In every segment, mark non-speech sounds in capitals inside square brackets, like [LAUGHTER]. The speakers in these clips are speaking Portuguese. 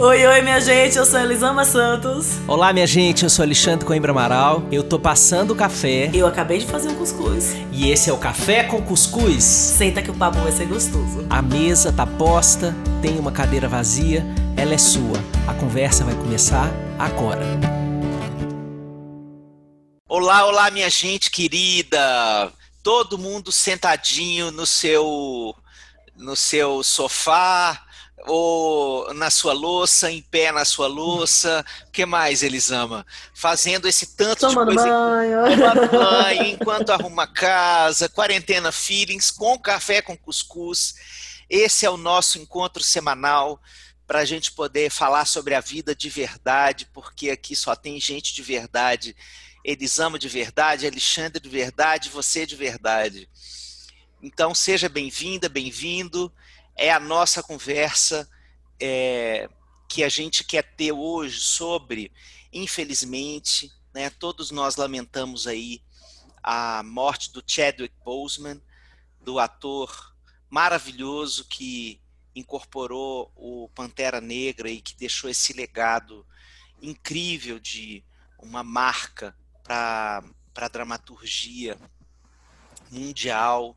Oi, oi, minha gente, eu sou Elisama Santos. Olá, minha gente, eu sou Alexandre Coimbra Amaral. Eu tô passando o café. Eu acabei de fazer um cuscuz. E esse é o Café com Cuscuz. Senta que o papo vai ser gostoso. A mesa tá posta, tem uma cadeira vazia, ela é sua. A conversa vai começar agora. Olá, olá, minha gente querida. Todo mundo sentadinho no seu no seu sofá, ou na sua louça, em pé na sua louça. O que mais eles amam? Fazendo esse tanto Tomando de coisa. banho. Tomando banho, enquanto arruma casa, quarentena feelings, com café com cuscuz. Esse é o nosso encontro semanal para a gente poder falar sobre a vida de verdade, porque aqui só tem gente de verdade. Eles amam de verdade, Alexandre de verdade, você de verdade. Então seja bem-vinda, bem-vindo é a nossa conversa é, que a gente quer ter hoje sobre, infelizmente, né, todos nós lamentamos aí a morte do Chadwick Boseman, do ator maravilhoso que incorporou o Pantera Negra e que deixou esse legado incrível de uma marca para a dramaturgia mundial,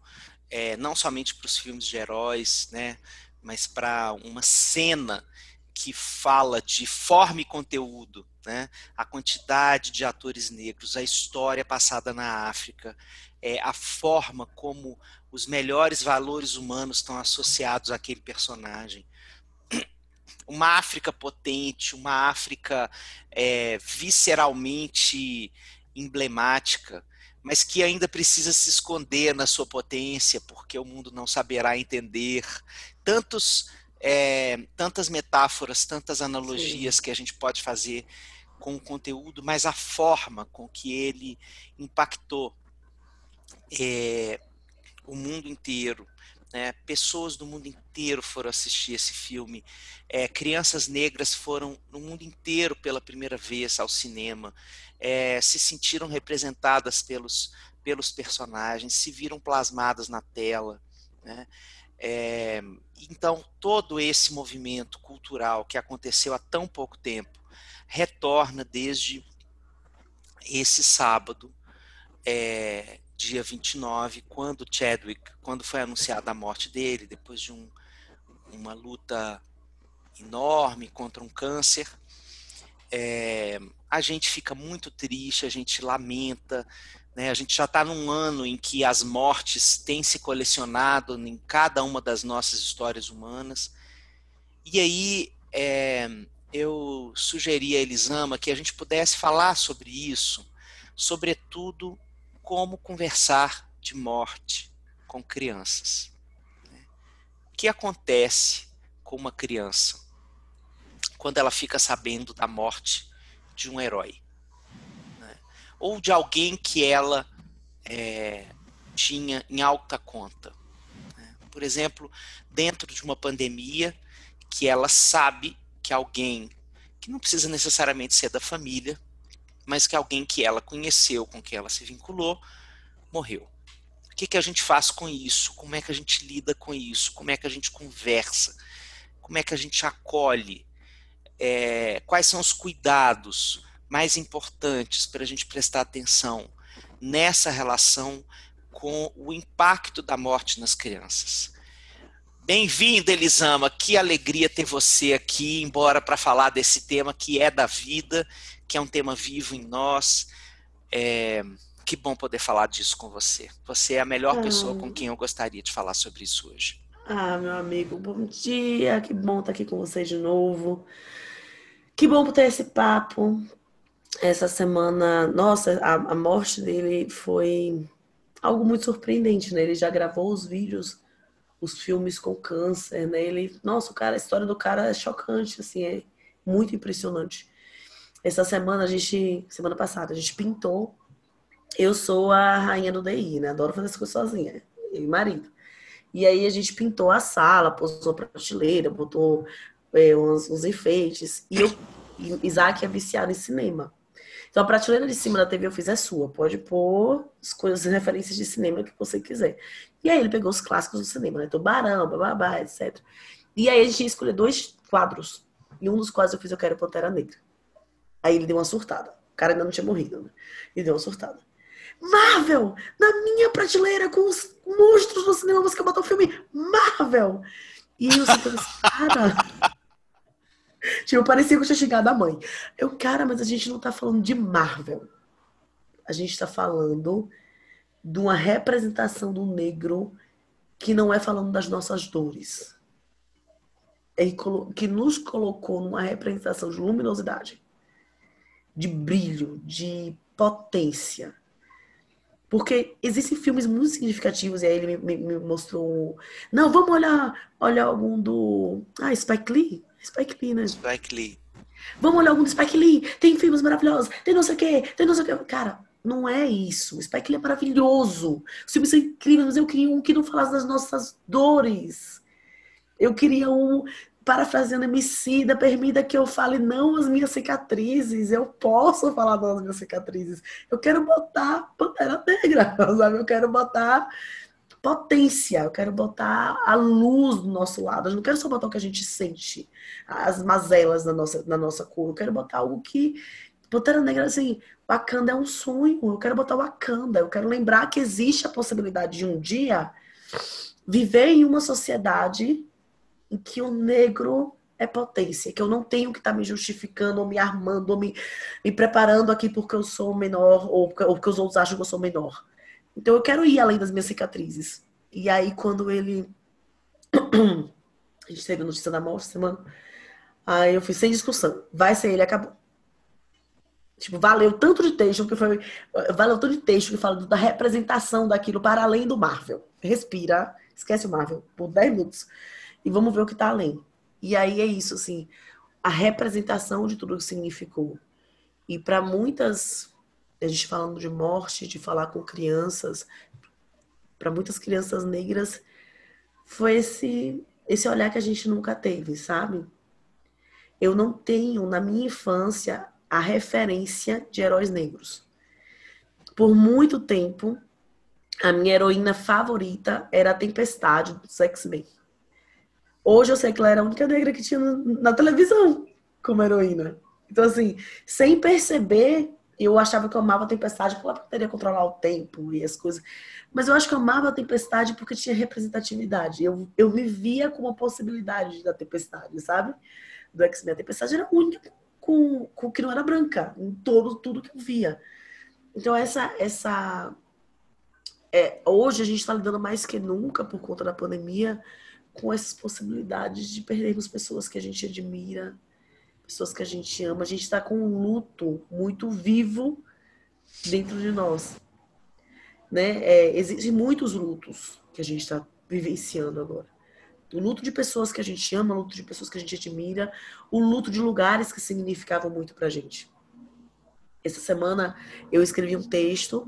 é, não somente para os filmes de heróis, né, mas para uma cena que fala de forma e conteúdo, né, a quantidade de atores negros, a história passada na África, é, a forma como os melhores valores humanos estão associados àquele personagem. [CLEARS THROAT] Uma África potente, uma África é, visceralmente emblemática, mas que ainda precisa se esconder na sua potência, porque o mundo não saberá entender tantos, é, tantas metáforas, tantas analogias Sim. que a gente pode fazer com o conteúdo, mas a forma com que ele impactou é, o mundo inteiro. Né? Pessoas do mundo inteiro foram assistir esse filme. É, crianças negras foram no mundo inteiro pela primeira vez ao cinema é, se sentiram representadas pelos, pelos personagens, se viram plasmadas na tela. Né? É, então, todo esse movimento cultural que aconteceu há tão pouco tempo retorna desde esse sábado, é, dia 29, quando Chadwick, quando foi anunciada a morte dele, depois de um, uma luta enorme contra um câncer, é, a gente fica muito triste, a gente lamenta, né? a gente já está num ano em que as mortes têm se colecionado em cada uma das nossas histórias humanas. E aí é, eu sugeri a Elisama que a gente pudesse falar sobre isso, sobretudo como conversar de morte com crianças. Né? O que acontece com uma criança? quando ela fica sabendo da morte de um herói. Né? Ou de alguém que ela é, tinha em alta conta. Né? Por exemplo, dentro de uma pandemia, que ela sabe que alguém, que não precisa necessariamente ser da família, mas que alguém que ela conheceu, com quem ela se vinculou, morreu. O que, que a gente faz com isso? Como é que a gente lida com isso? Como é que a gente conversa? Como é que a gente acolhe é, quais são os cuidados mais importantes para a gente prestar atenção nessa relação com o impacto da morte nas crianças. Bem-vinda, Elisama. Que alegria ter você aqui, embora para falar desse tema que é da vida, que é um tema vivo em nós. É, que bom poder falar disso com você. Você é a melhor ah. pessoa com quem eu gostaria de falar sobre isso hoje. Ah, meu amigo, bom dia. Que bom estar aqui com você de novo. Que bom ter esse papo. Essa semana, nossa, a, a morte dele foi algo muito surpreendente, né? Ele já gravou os vídeos, os filmes com câncer, né? Ele, nossa, o cara, a história do cara é chocante, assim, é muito impressionante. Essa semana a gente, semana passada, a gente pintou. Eu sou a rainha do DI, né? Adoro fazer as coisas sozinha, eu e marido. E aí a gente pintou a sala, posou prateleira, botou é, uns, uns, enfeites. E eu, Isaac é viciado em cinema. Então a prateleira de cima da TV eu fiz é sua. Pode pôr as coisas, as referências de cinema que você quiser. E aí ele pegou os clássicos do cinema, né? Tubarão, bababá, etc. E aí a gente ia escolher dois quadros E um dos quais eu fiz Eu Quero Pantera Negra. Aí ele deu uma surtada. O cara ainda não tinha morrido, né? Ele deu uma surtada. Marvel! Na minha prateleira com os monstros do cinema, você quer botar o filme Marvel! E eu sempre assim, cara. [LAUGHS] tipo, parecia que eu tinha chegado a mãe. Eu, cara, mas a gente não tá falando de Marvel. A gente tá falando de uma representação do negro que não é falando das nossas dores. É que nos colocou numa representação de luminosidade, de brilho, de potência. Porque existem filmes muito significativos, e aí ele me, me, mostrou. Não, vamos olhar, olhar algum do. Ah, Spike Lee? Spike Lee, né? Spike Lee. Vamos olhar algum do Spike Lee. Tem filmes maravilhosos, tem não sei o quê, tem não sei o quê. Cara, não é isso. O Spike Lee é maravilhoso. Os filmes são incríveis, mas eu queria um que não falasse das nossas dores. Eu queria um, parafraseando Emicida, permita que eu fale não as minhas cicatrizes. Eu posso falar não as minhas cicatrizes. Eu quero botar Pantera Negra, [LAUGHS] sabe? Eu quero botar potência, eu quero botar a luz do nosso lado. Eu não quero só botar o que a gente sente, as mazelas na nossa, na nossa cor. Eu quero botar algo que. Pantera Negra, assim, Wakanda é um sonho. Eu quero botar Wakanda. Eu quero lembrar que existe a possibilidade de um dia viver em uma sociedade em que o negro é potência, que eu não tenho que estar tá me justificando, ou me armando, ou me, me preparando aqui porque eu sou menor, ou porque, ou porque os outros acham que eu sou menor. Então eu quero ir além das minhas cicatrizes. E aí, quando ele. [CLEARS THROAT] a gente teve a notícia da morte semana. Aí eu fiz sem discussão. Vai ser ele, acabou. Tipo, valeu tanto de texto que foi. Valeu tanto de texto que fala da representação daquilo para além do Marvel. Respira, esquece o Marvel por 10 minutos e vamos ver o que está além. E aí é isso, assim, a representação de tudo que significou. E para muitas, a gente falando de morte, de falar com crianças, para muitas crianças negras, foi esse, esse olhar que a gente nunca teve, sabe? Eu não tenho, na minha infância, a referência de heróis negros. Por muito tempo, a minha heroína favorita era a Tempestade do X-Men. Hoje eu sei que ela era a única negra que tinha na televisão como heroína. Então, assim, sem perceber, eu achava que eu amava a tempestade porque ela poderia controlar o tempo e as coisas. Mas eu acho que eu amava a tempestade porque tinha representatividade. Eu, eu me via com uma possibilidade da tempestade, sabe? Do X-Men. A tempestade era única com, com que não era branca, em todo, tudo que eu via. Então, essa. essa é, hoje a gente está lidando mais que nunca por conta da pandemia com essas possibilidades de perdermos pessoas que a gente admira, pessoas que a gente ama. A gente está com um luto muito vivo dentro de nós. Né? É, existem muitos lutos que a gente está vivenciando agora. O luto de pessoas que a gente ama, o luto de pessoas que a gente admira, o luto de lugares que significavam muito pra gente. Essa semana eu escrevi um texto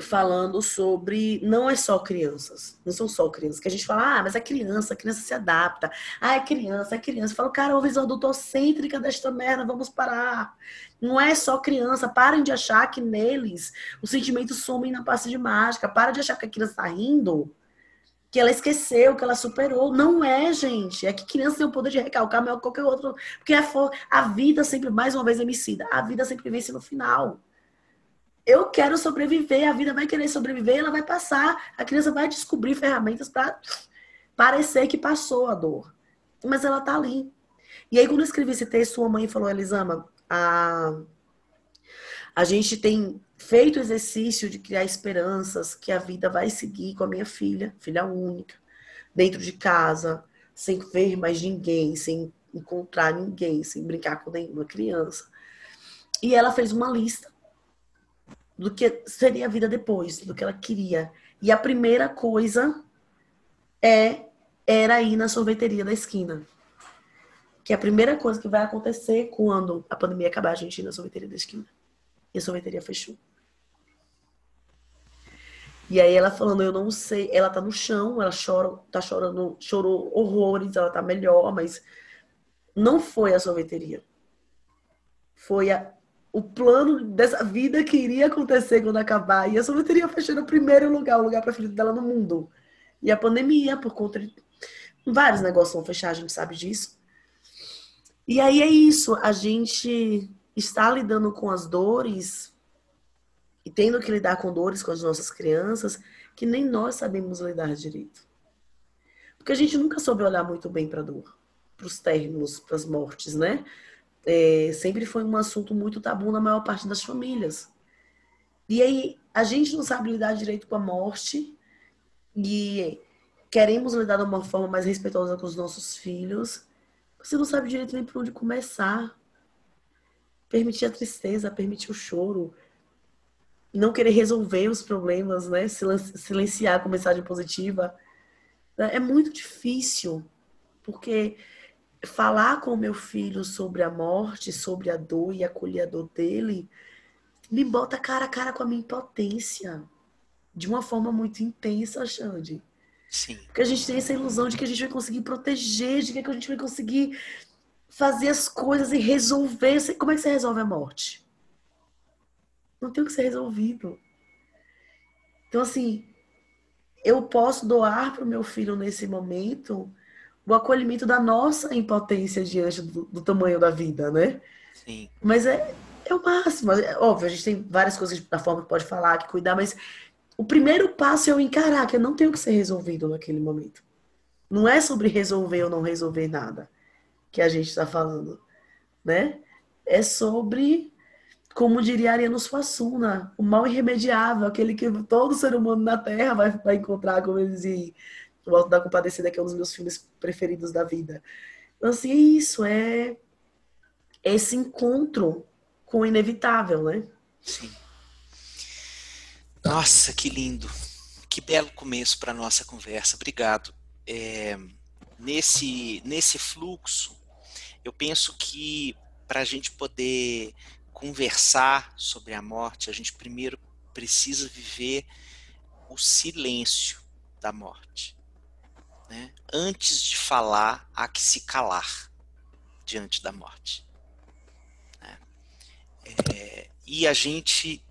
falando sobre não é só crianças, não são só crianças, que a gente fala, ah, mas é criança, a criança se adapta, ah, é criança, é criança. Fala, cara, uma visão adultocêntrica desta merda, vamos parar. Não é só criança, parem de achar que neles os sentimentos somem na passe de mágica, para de achar que a criança tá rindo, que ela esqueceu, que ela superou. Não é, gente. É que criança tem o poder de recalcar melhor que qualquer outro. Porque a, a vida sempre, mais uma vez, emicida. A vida sempre vence no final eu quero sobreviver, a vida vai querer sobreviver, ela vai passar, a criança vai descobrir ferramentas para parecer que passou a dor. Mas ela tá ali. E aí, quando eu escrevi esse texto, sua mãe falou, Elisama, a, a gente tem feito o exercício de criar esperanças que a vida vai seguir com a minha filha, filha única, dentro de casa, sem ver mais ninguém, sem encontrar ninguém, sem brincar com nenhuma criança. E ela fez uma lista do que seria a vida depois, do que ela queria. E a primeira coisa é era ir na sorveteria da esquina. Que é a primeira coisa que vai acontecer quando a pandemia acabar, a gente ir na sorveteria da esquina. E a sorveteria fechou. E aí ela falando, eu não sei, ela tá no chão, ela chora, tá chorando, chorou horrores, ela tá melhor, mas não foi a sorveteria. Foi a o plano dessa vida que iria acontecer quando acabar. E a sorveteria fechou no primeiro lugar, o lugar preferido dela no mundo. E a pandemia, por conta de. Vários negócios vão fechar, a gente sabe disso. E aí é isso, a gente está lidando com as dores e tendo que lidar com dores com as nossas crianças que nem nós sabemos lidar direito. Porque a gente nunca soube olhar muito bem para a dor, para os términos, para as mortes, né? É, sempre foi um assunto muito tabu na maior parte das famílias. E aí a gente não sabe lidar direito com a morte e queremos lidar de uma forma mais respeitosa com os nossos filhos. Você não sabe direito nem por onde começar. Permitir a tristeza, permitir o choro, não querer resolver os problemas, né? Silenciar com mensagem positiva. É muito difícil, porque falar com o meu filho sobre a morte, sobre a dor e acolher a dor dele, me bota cara a cara com a minha impotência. De uma forma muito intensa, Xande. Sim. Porque a gente tem essa ilusão de que a gente vai conseguir proteger, de que a gente vai conseguir fazer as coisas e resolver. Como é que você resolve a morte? Não tem o que ser resolvido. Então, assim, eu posso doar para o meu filho nesse momento o acolhimento da nossa impotência diante do, do tamanho da vida, né? Sim. Mas é, é o máximo. É, óbvio, a gente tem várias coisas da forma que pode falar, que cuidar, mas o primeiro passo é eu encarar que eu não tenho que ser resolvido naquele momento. Não é sobre resolver ou não resolver nada que a gente está falando, né? É sobre como diria Ariano Suassuna, o mal irremediável, aquele que todo ser humano na Terra vai, vai encontrar, como eles dizem, o Alto da Compadecida, que é um dos meus filmes preferidos da vida. Então, assim, é isso, é esse encontro com o inevitável, né? Sim. Nossa, que lindo. Que belo começo para nossa conversa. Obrigado. É, nesse, nesse fluxo, eu penso que para a gente poder conversar sobre a morte, a gente primeiro precisa viver o silêncio da morte. Né? Antes de falar, há que se calar diante da morte. Né? É, e a gente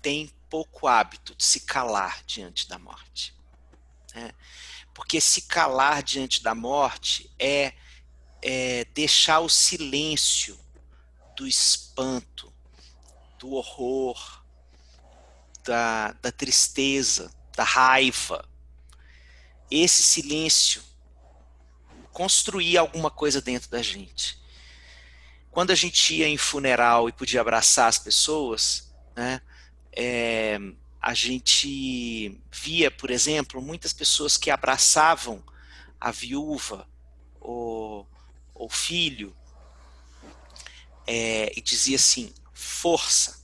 tem pouco hábito de se calar diante da morte. Né? Porque se calar diante da morte é, é deixar o silêncio do espanto, do horror, da, da tristeza, da raiva. Esse silêncio construía alguma coisa dentro da gente. Quando a gente ia em funeral e podia abraçar as pessoas, né, é, a gente via, por exemplo, muitas pessoas que abraçavam a viúva ou o filho é, e dizia assim: força.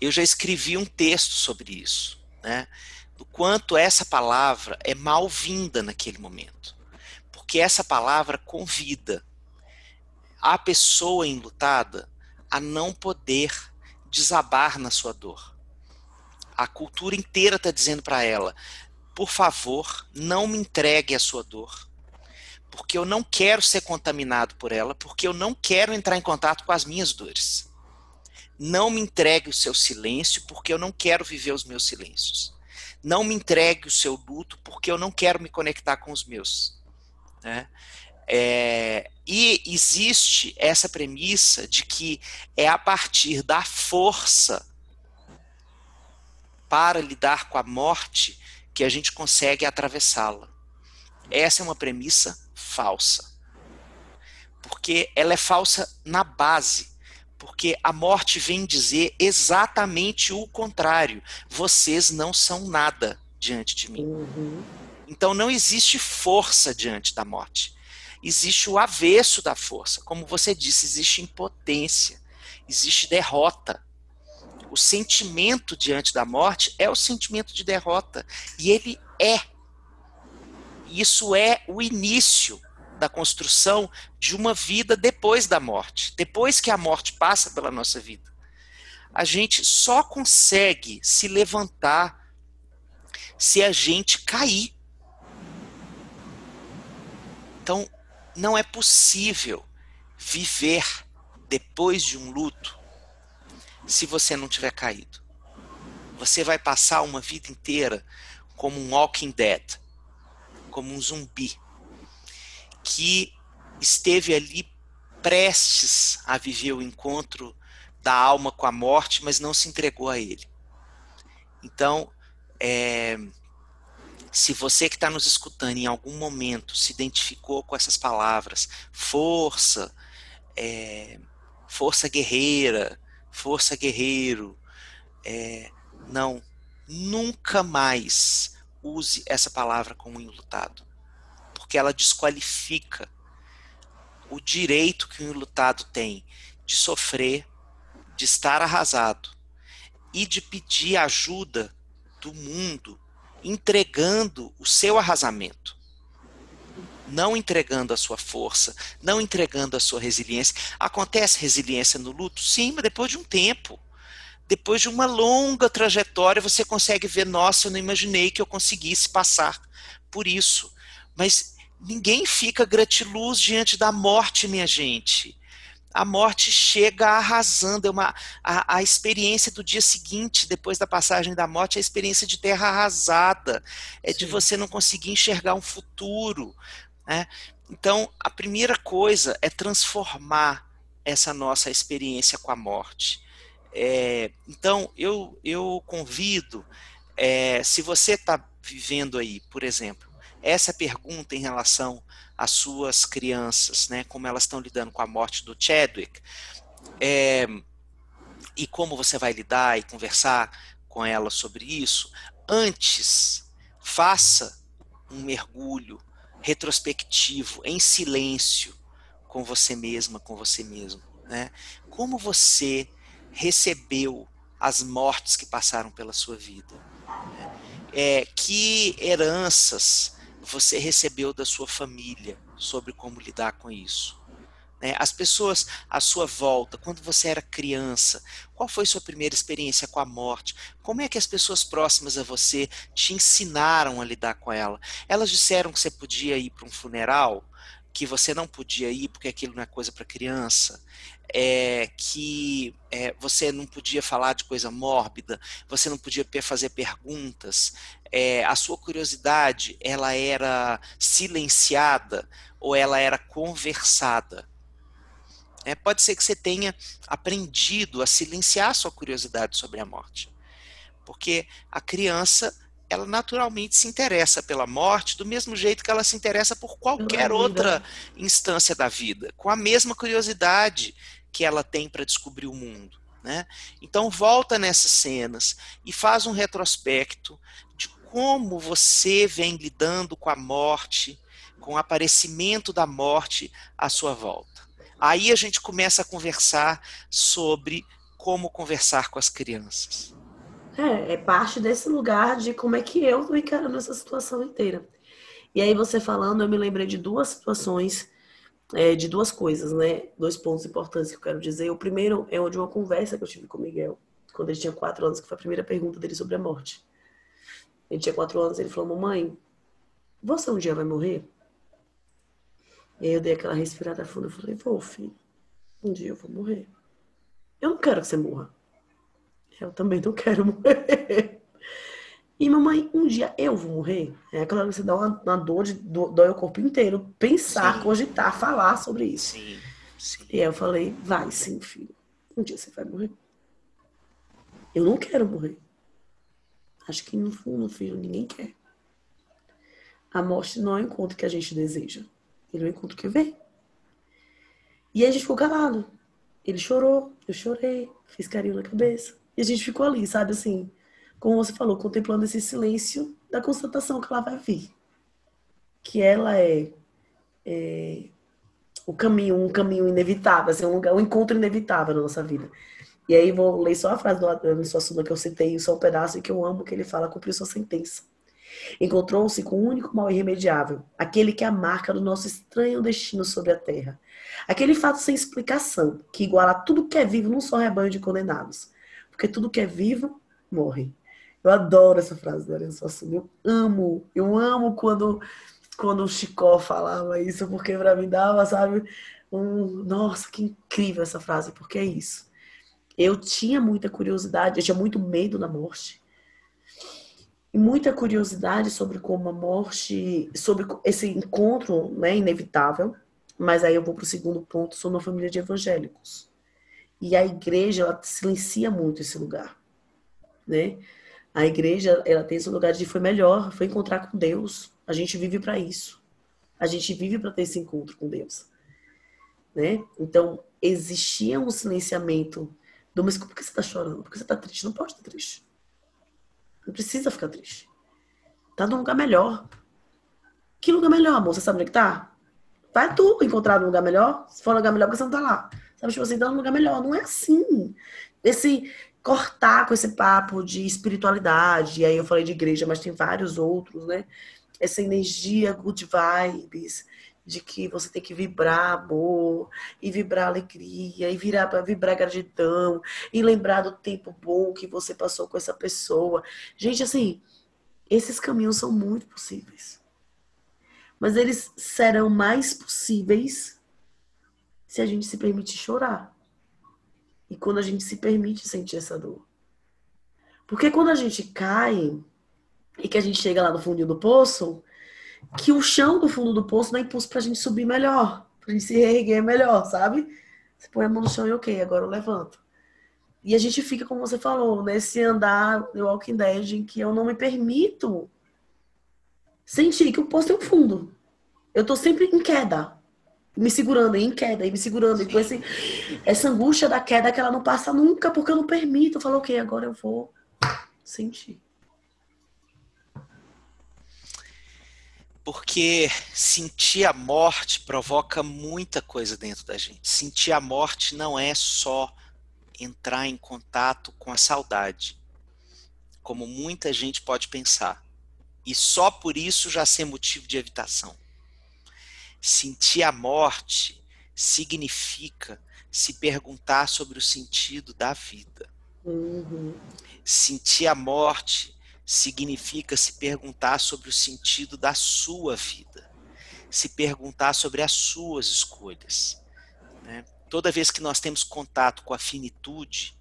Eu já escrevi um texto sobre isso, né? Do quanto essa palavra é mal-vinda naquele momento. Porque essa palavra convida a pessoa enlutada a não poder desabar na sua dor. A cultura inteira está dizendo para ela: por favor, não me entregue a sua dor porque eu não quero ser contaminado por ela, porque eu não quero entrar em contato com as minhas dores. Não me entregue o seu silêncio, porque eu não quero viver os meus silêncios. Não me entregue o seu luto, porque eu não quero me conectar com os meus. Né? É, e existe essa premissa de que é a partir da força para lidar com a morte que a gente consegue atravessá-la. Essa é uma premissa falsa. Porque ela é falsa na base. Porque a morte vem dizer exatamente o contrário. Vocês não são nada diante de mim. Uhum. Então não existe força diante da morte. Existe o avesso da força. Como você disse, existe impotência, existe derrota. O sentimento diante da morte é o sentimento de derrota. E ele é isso é o início da construção de uma vida depois da morte, depois que a morte passa pela nossa vida. A gente só consegue se levantar se a gente cair. Então, não é possível viver depois de um luto se você não tiver caído. Você vai passar uma vida inteira como um walking dead, como um zumbi que esteve ali prestes a viver o encontro da alma com a morte, mas não se entregou a ele. Então, é, se você que está nos escutando em algum momento se identificou com essas palavras, força, é, força guerreira, força guerreiro, é, não, nunca mais use essa palavra como enlutado, porque ela desqualifica o direito que o enlutado tem de sofrer, de estar arrasado e de pedir ajuda do mundo entregando o seu arrasamento. Não entregando a sua força, não entregando a sua resiliência. Acontece resiliência no luto? Sim, mas depois de um tempo. Depois de uma longa trajetória, você consegue ver: nossa, eu não imaginei que eu conseguisse passar por isso. Mas ninguém fica gratiluz diante da morte, minha gente a morte chega arrasando. É uma, a, a, experiência do dia seguinte, depois da passagem da morte, é a experiência de terra arrasada, é Sim. de você não conseguir enxergar um futuro. Né? Então, a primeira coisa é transformar essa nossa experiência com a morte. É, então, eu, eu convido, é, se você está vivendo aí, por exemplo, essa pergunta em relação às suas crianças, né, como elas estão lidando com a morte do Chadwick, é, e como você vai lidar e conversar com elas sobre isso, antes faça um mergulho retrospectivo, em silêncio, com você mesma, com você mesmo. Né? Como você recebeu as mortes que passaram pela sua vida? É, que heranças você recebeu da sua família sobre como lidar com isso. Né? As pessoas à sua volta, quando você era criança, qual foi sua primeira experiência com a morte? Como é que as pessoas próximas a você te ensinaram a lidar com ela? Elas disseram que você podia ir para um funeral? que você não podia ir porque aquilo não é coisa para criança, é, que é, você não podia falar de coisa mórbida, você não podia fazer perguntas, é, a sua curiosidade ela era silenciada ou ela era conversada. É, pode ser que você tenha aprendido a silenciar a sua curiosidade sobre a morte, porque a criança ela naturalmente se interessa pela morte do mesmo jeito que ela se interessa por qualquer outra instância da vida, com a mesma curiosidade que ela tem para descobrir o mundo. Né? Então volta nessas cenas e faz um retrospecto de como você vem lidando com a morte, com o aparecimento da morte à sua volta. Aí a gente começa a conversar sobre como conversar com as crianças. É, é parte desse lugar de como é que eu estou encarando essa situação inteira. E aí você falando, eu me lembrei de duas situações, é, de duas coisas, né? Dois pontos importantes que eu quero dizer. O primeiro é de uma conversa que eu tive com o Miguel, quando ele tinha quatro anos, que foi a primeira pergunta dele sobre a morte. Ele tinha quatro anos, ele falou, mamãe, você um dia vai morrer? E aí eu dei aquela respirada funda, e falei, vou, filho, um dia eu vou morrer. Eu não quero que você morra. Eu também não quero morrer. [LAUGHS] E mamãe, um dia eu vou morrer? É aquela hora que você dá uma, uma dor, de, dói o corpo inteiro. Pensar, sim. cogitar, falar sobre isso. Sim, sim. E aí eu falei, vai sim, filho. Um dia você vai morrer. Eu não quero morrer. Acho que no fundo, filho, ninguém quer. A morte não é o encontro que a gente deseja. Ele é o encontro que vem. E aí a gente ficou calado. Ele chorou, eu chorei, fiz carinho na cabeça. E a gente ficou ali, sabe, assim, como você falou, contemplando esse silêncio da constatação que ela vai vir. Que ela é, é o caminho, um caminho inevitável, assim, um, lugar, um encontro inevitável na nossa vida. E aí vou ler só a frase do Adriano Suassuna que eu citei, só um pedaço, que eu amo, que ele fala, cumpriu sua sentença. Encontrou-se com o um único mal irremediável, aquele que é a marca do nosso estranho destino sobre a terra. Aquele fato sem explicação, que iguala tudo que é vivo num só rebanho de condenados porque tudo que é vivo morre. Eu adoro essa frase da Ariane Suassuna. Eu amo, eu amo quando, quando o Chicó falava isso, porque para mim dava, sabe, um. Nossa, que incrível essa frase, porque é isso. Eu tinha muita curiosidade, eu tinha muito medo da morte. E muita curiosidade sobre como a morte, sobre esse encontro né, inevitável, Mas aí eu vou para o segundo ponto, sou uma família de evangélicos. E a igreja, ela silencia muito esse lugar, né? A igreja, ela tem esse lugar de foi melhor, foi encontrar com Deus. A gente vive para isso. A gente vive para ter esse encontro com Deus, né? Então, existia um silenciamento do mas por que você está chorando? Por que você está triste? Não pode estar triste. Não precisa ficar triste. Tá num lugar melhor. Que lugar melhor, amor? Você sabe onde é que tá? Vai tu encontrar um lugar melhor. Se for um lugar melhor, porque você não tá lá. Sabe, tipo assim, tá num lugar melhor. Não é assim. Esse cortar com esse papo de espiritualidade, e aí eu falei de igreja, mas tem vários outros, né? Essa energia good vibes, de que você tem que vibrar amor, e vibrar alegria, e virar vibrar gratidão, e lembrar do tempo bom que você passou com essa pessoa. Gente, assim, esses caminhos são muito possíveis. Mas eles serão mais possíveis se a gente se permitir chorar. E quando a gente se permite sentir essa dor. Porque quando a gente cai e que a gente chega lá no fundinho do poço, que o chão do fundo do poço dá impulso pra gente subir melhor, pra gente se reerguer melhor, sabe? Você põe a mão no chão e ok, agora eu levanto. E a gente fica, como você falou, nesse andar do Walking Dead em que eu não me permito sentir que o poço tem um fundo. Eu tô sempre em queda. Me segurando, em queda, e me segurando. E com esse, essa angústia da queda que ela não passa nunca, porque eu não permito. Eu falo, ok, agora eu vou sentir. Porque sentir a morte provoca muita coisa dentro da gente. Sentir a morte não é só entrar em contato com a saudade, como muita gente pode pensar, e só por isso já ser motivo de evitação. Sentir a morte significa se perguntar sobre o sentido da vida. Uhum. Sentir a morte significa se perguntar sobre o sentido da sua vida, se perguntar sobre as suas escolhas. Né? toda vez que nós temos contato com a finitude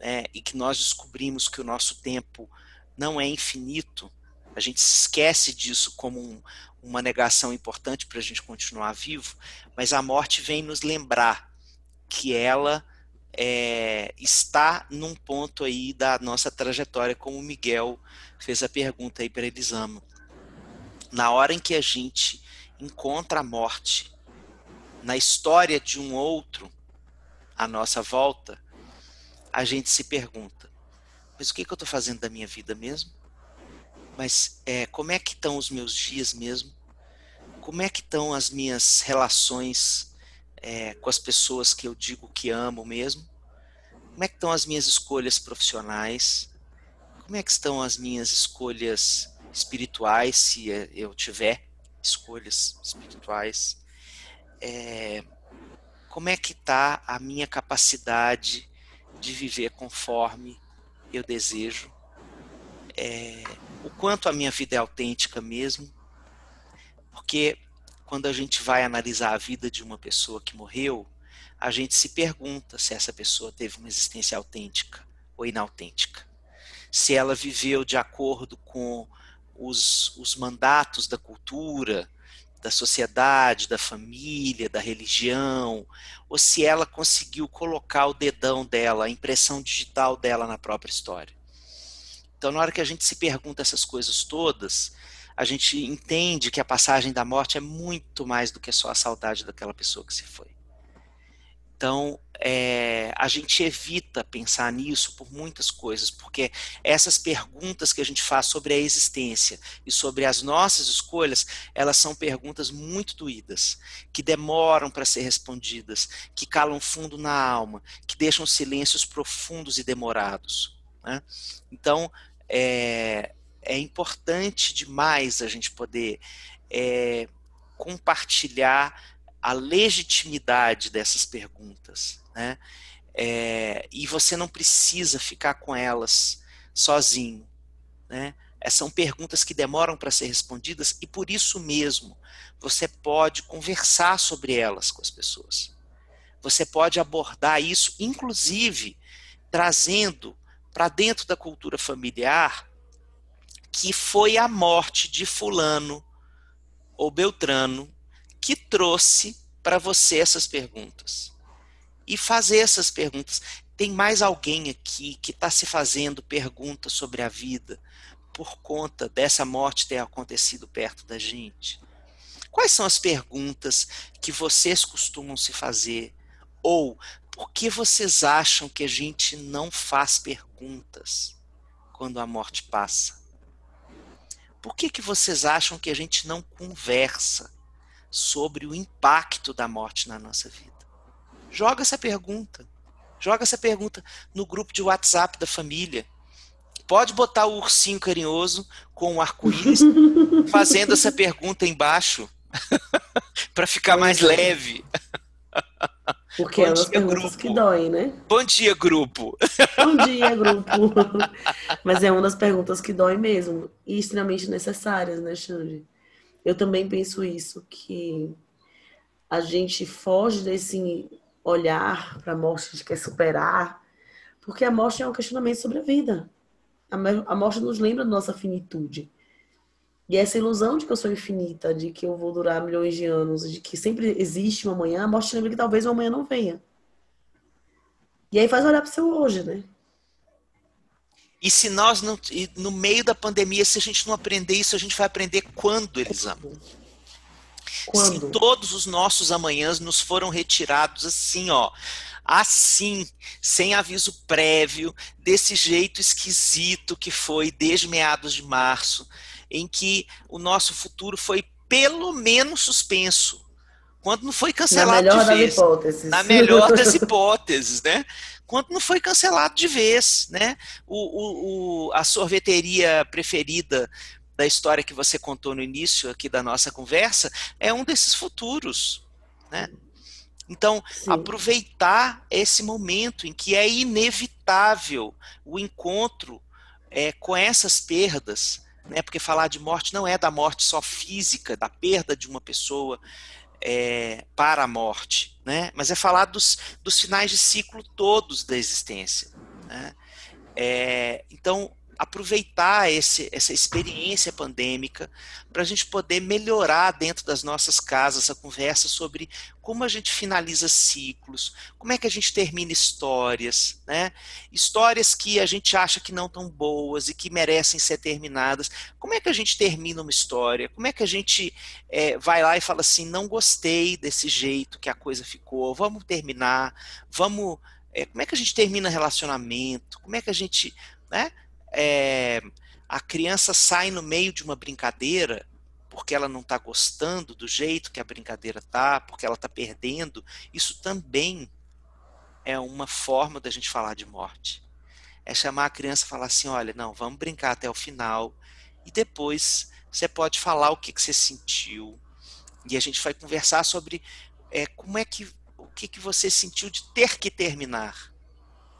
né, e que nós descobrimos que o nosso tempo não é infinito, a gente esquece disso como um, uma negação importante para a gente continuar vivo, mas a morte vem nos lembrar que ela é, está num ponto aí da nossa trajetória, como o Miguel fez a pergunta aí para Elisama. Na hora em que a gente encontra a morte na história de um outro à nossa volta, a gente se pergunta: mas o que, que eu estou fazendo da minha vida mesmo? Mas é, como é que estão os meus dias mesmo? Como é que estão as minhas relações é, com as pessoas que eu digo que amo mesmo? Como é que estão as minhas escolhas profissionais? Como é que estão as minhas escolhas espirituais, se é, eu tiver escolhas espirituais? é, como é que está a minha capacidade de viver conforme eu desejo, é, o quanto a minha vida é autêntica mesmo, porque quando a gente vai analisar a vida de uma pessoa que morreu, a gente se pergunta se essa pessoa teve uma existência autêntica ou inautêntica. Se ela viveu de acordo com os, os mandatos da cultura, da sociedade, da família, da religião, ou se ela conseguiu colocar o dedão dela, a impressão digital dela na própria história. Então, na hora que a gente se pergunta essas coisas todas, a gente entende que a passagem da morte é muito mais do que só a saudade daquela pessoa que se foi. Então, é, a gente evita pensar nisso por muitas coisas, porque essas perguntas que a gente faz sobre a existência e sobre as nossas escolhas, elas são perguntas muito doídas, que demoram para ser respondidas, que calam fundo na alma, que deixam silêncios profundos e demorados. Né? Então, é, é importante demais a gente poder é, compartilhar a legitimidade dessas perguntas, né? É, e você não precisa ficar com elas sozinho, né? É, são perguntas que demoram para ser respondidas e por isso mesmo você pode conversar sobre elas com as pessoas. Você pode abordar isso, inclusive trazendo para dentro da cultura familiar que foi a morte de fulano ou beltrano que trouxe para você essas perguntas. E fazer essas perguntas. Tem mais alguém aqui que está se fazendo perguntas sobre a vida por conta dessa morte ter acontecido perto da gente? Quais são as perguntas que vocês costumam se fazer? Ou por que vocês acham que a gente não faz perguntas quando a morte passa? Por que, que vocês acham que a gente não conversa sobre o impacto da morte na nossa vida? Joga essa pergunta. Joga essa pergunta no grupo de WhatsApp da família. Pode botar o ursinho carinhoso com o arco-íris [LAUGHS] fazendo essa pergunta embaixo [LAUGHS] para ficar mais leve. Porque Bom é umas perguntas grupo. que doem, né? Bom dia, grupo. [LAUGHS] Bom dia, grupo. Mas é uma das perguntas que dói mesmo. E extremamente necessárias, né, Xande? Eu também penso isso, que a gente foge desse olhar para a morte, a gente quer superar, porque a morte é um questionamento sobre a vida. A morte nos lembra da nossa finitude. E essa ilusão de que eu sou infinita, de que eu vou durar milhões de anos, de que sempre existe uma manhã, a morte lembra que talvez uma amanhã não venha. E aí faz olhar para o seu hoje, né? E se nós não, no meio da pandemia, se a gente não aprender isso, a gente vai aprender quando, Elisama? Quando? Se todos os nossos amanhãs nos foram retirados assim, ó, assim, sem aviso prévio, desse jeito esquisito que foi desde meados de março, em que o nosso futuro foi pelo menos suspenso. Quando não foi cancelado de vez. Hipóteses. Na melhor [LAUGHS] das hipóteses, né? Quando não foi cancelado de vez, né? O, o, o, a sorveteria preferida da história que você contou no início aqui da nossa conversa é um desses futuros, né? Então, Sim. aproveitar esse momento em que é inevitável o encontro é, com essas perdas, né? Porque falar de morte não é da morte só física, da perda de uma pessoa é, para a morte, né? Mas é falar dos, dos finais de ciclo todos da existência. Né? É, então, aproveitar esse, essa experiência pandêmica para a gente poder melhorar dentro das nossas casas a conversa sobre como a gente finaliza ciclos, como é que a gente termina histórias, né? Histórias que a gente acha que não tão boas e que merecem ser terminadas. Como é que a gente termina uma história? Como é que a gente é, vai lá e fala assim, não gostei desse jeito que a coisa ficou, vamos terminar, vamos. É, como é que a gente termina relacionamento? Como é que a gente. Né? É, a criança sai no meio de uma brincadeira porque ela não está gostando do jeito que a brincadeira tá, porque ela está perdendo, isso também é uma forma da gente falar de morte. É chamar a criança e falar assim, olha, não, vamos brincar até o final e depois você pode falar o que, que você sentiu e a gente vai conversar sobre é, como é que o que, que você sentiu de ter que terminar,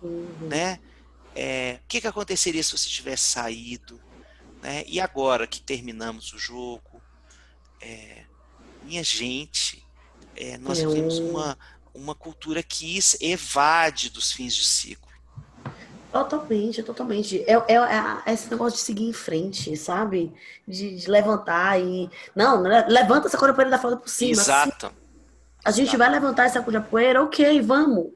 uhum. né? É, o que, que aconteceria se você tivesse saído? Né? E agora que terminamos o jogo, é, minha gente, é, nós é vivemos uma, uma cultura que evade dos fins de ciclo. Totalmente, totalmente. É, é, é, esse negócio de seguir em frente, sabe? De, de levantar e. Não, levanta essa poeira da foda por cima. Exato. Assim, a gente Exato. vai levantar essa poeira, ok, vamos.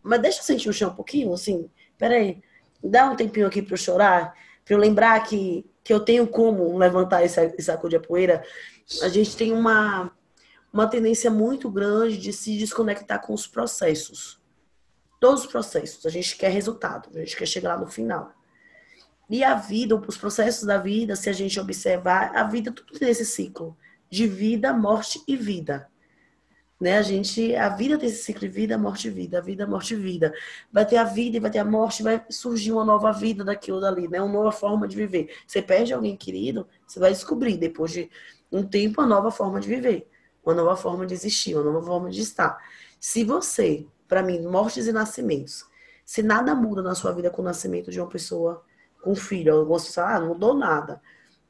Mas deixa eu sentir o chão um pouquinho, assim. Peraí dá um tempinho aqui para eu chorar, para eu lembrar que, que eu tenho como levantar esse, saco de poeira. A gente tem uma, uma tendência muito grande de se desconectar com os processos. Todos os processos. A gente quer resultado, a gente quer chegar lá no final. E a vida, os processos da vida, se a gente observar, a vida tudo tem esse ciclo de vida, morte e vida. Né? A gente, a vida tem esse ciclo de vida, morte, vida, vida, morte, vida. Vai ter a vida e vai ter a morte, vai surgir uma nova vida daquilo dali, né? Uma nova forma de viver. Você perde alguém querido, você vai descobrir depois de um tempo uma nova forma de viver, uma nova forma de existir, uma nova forma de estar. Se você, para mim, mortes e nascimentos, se nada muda na sua vida com o nascimento de uma pessoa com um filho, alguma pessoa, ah, não mudou nada.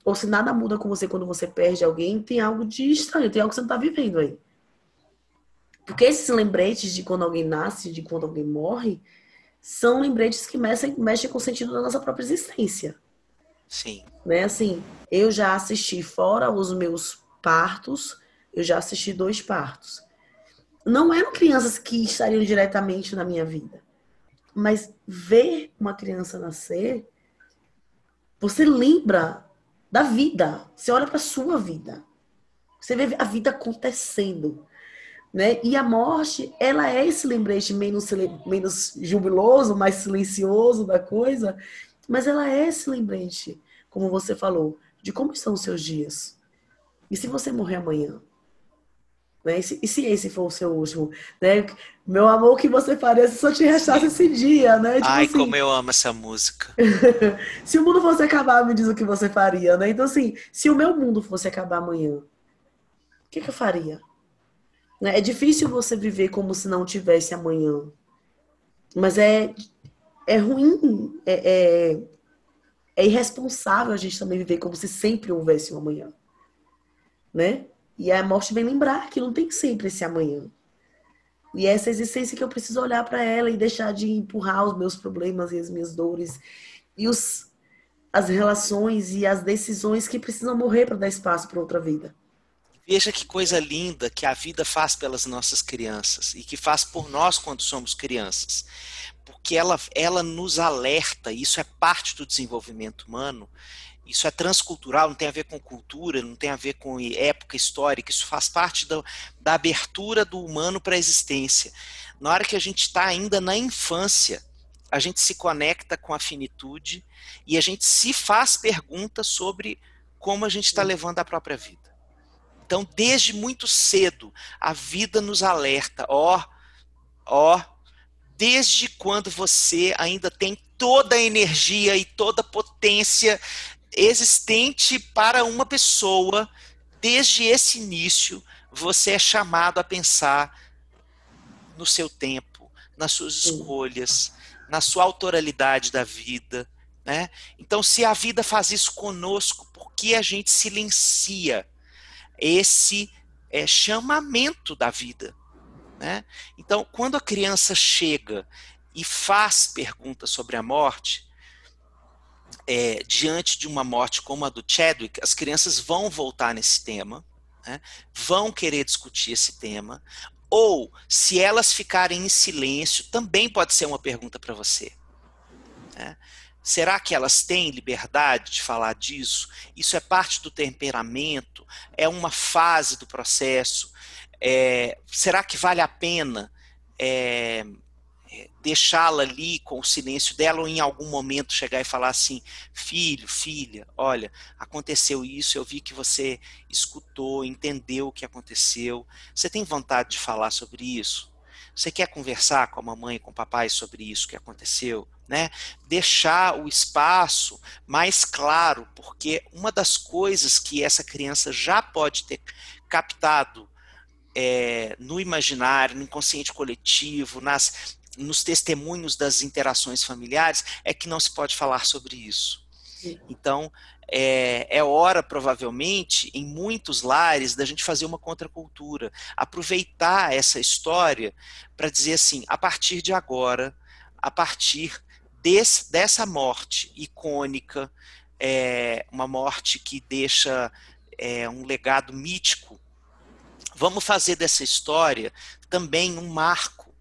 Ou se nada muda com você quando você perde alguém, tem algo de estranho, tem algo que você não está vivendo aí. Porque esses lembretes de quando alguém nasce, de quando alguém morre, são lembretes que mexem, mexem com o sentido da nossa própria existência. Sim. Né? Assim, eu já assisti, fora os meus partos, eu já assisti dois partos. não eram crianças que estariam diretamente na minha vida. Mas ver uma criança nascer, você lembra da vida. Você olha para sua vida. Você vê a vida acontecendo. Né? E a morte, ela é esse lembrete menos, menos jubiloso, mais silencioso da coisa, mas ela é esse lembrete, como você falou, de como estão os seus dias. E se você morrer amanhã? Né? E, se, e se esse for o seu último? Né? Meu amor, o que você faria se só te restasse esse dia, né? Tipo Ai, assim, como eu amo essa música. [LAUGHS] se o mundo fosse acabar, me diz o que você faria, né? Então, assim, se o meu mundo fosse acabar amanhã, o que, que eu faria? Né? É difícil você viver como se não tivesse amanhã. Mas é, é ruim, é, é, é irresponsável a gente também viver como se sempre houvesse um amanhã. Né? E a morte vem lembrar que não tem sempre esse amanhã. E essa existência que eu preciso olhar para ela e deixar de empurrar os meus problemas e as minhas dores e os, as relações e as decisões que precisam morrer para dar espaço para outra vida. Veja que coisa linda que a vida faz pelas nossas crianças e que faz por nós quando somos crianças. Porque ela, ela nos alerta, isso é parte do desenvolvimento humano, isso é transcultural, não tem a ver com cultura, não tem a ver com época histórica, isso faz parte da, da abertura do humano para a existência. Na hora que a gente está ainda na infância, a gente se conecta com a finitude e a gente se faz perguntas sobre como a gente está levando a própria vida. Então, desde muito cedo, a vida nos alerta, ó, ó, desde quando você ainda tem toda a energia e toda a potência existente para uma pessoa, desde esse início, você é chamado a pensar no seu tempo, nas suas escolhas, na sua autoralidade da vida. Né? Então, se a vida faz isso conosco, por que a gente silencia esse é, chamamento da vida? Né? Então, quando a criança chega e faz perguntas sobre a morte, é, diante de uma morte como a do Chadwick, as crianças vão voltar nesse tema, né? vão querer discutir esse tema, ou se elas ficarem em silêncio, também pode ser uma pergunta para você. Né? Será que elas têm liberdade de falar disso? Isso é parte do temperamento? É uma fase do processo? É, será que vale a pena é, deixá-la ali com o silêncio dela ou em algum momento chegar e falar assim: filho, filha, olha, aconteceu isso, eu vi que você escutou, entendeu o que aconteceu. Você tem vontade de falar sobre isso? Você quer conversar com a mamãe, com o papai sobre isso que aconteceu? Né? Deixar o espaço mais claro, porque uma das coisas que essa criança já pode ter captado é, no imaginário, no inconsciente coletivo, nas nos testemunhos das interações familiares é que não se pode falar sobre isso. Então, é, é, hora, provavelmente, em muitos lares, da gente fazer uma contracultura. Aproveitar essa história para dizer assim: a partir de agora, a partir desse, dessa morte icônica, é, uma morte que deixa é, um legado mítico, vamos fazer dessa história também um marco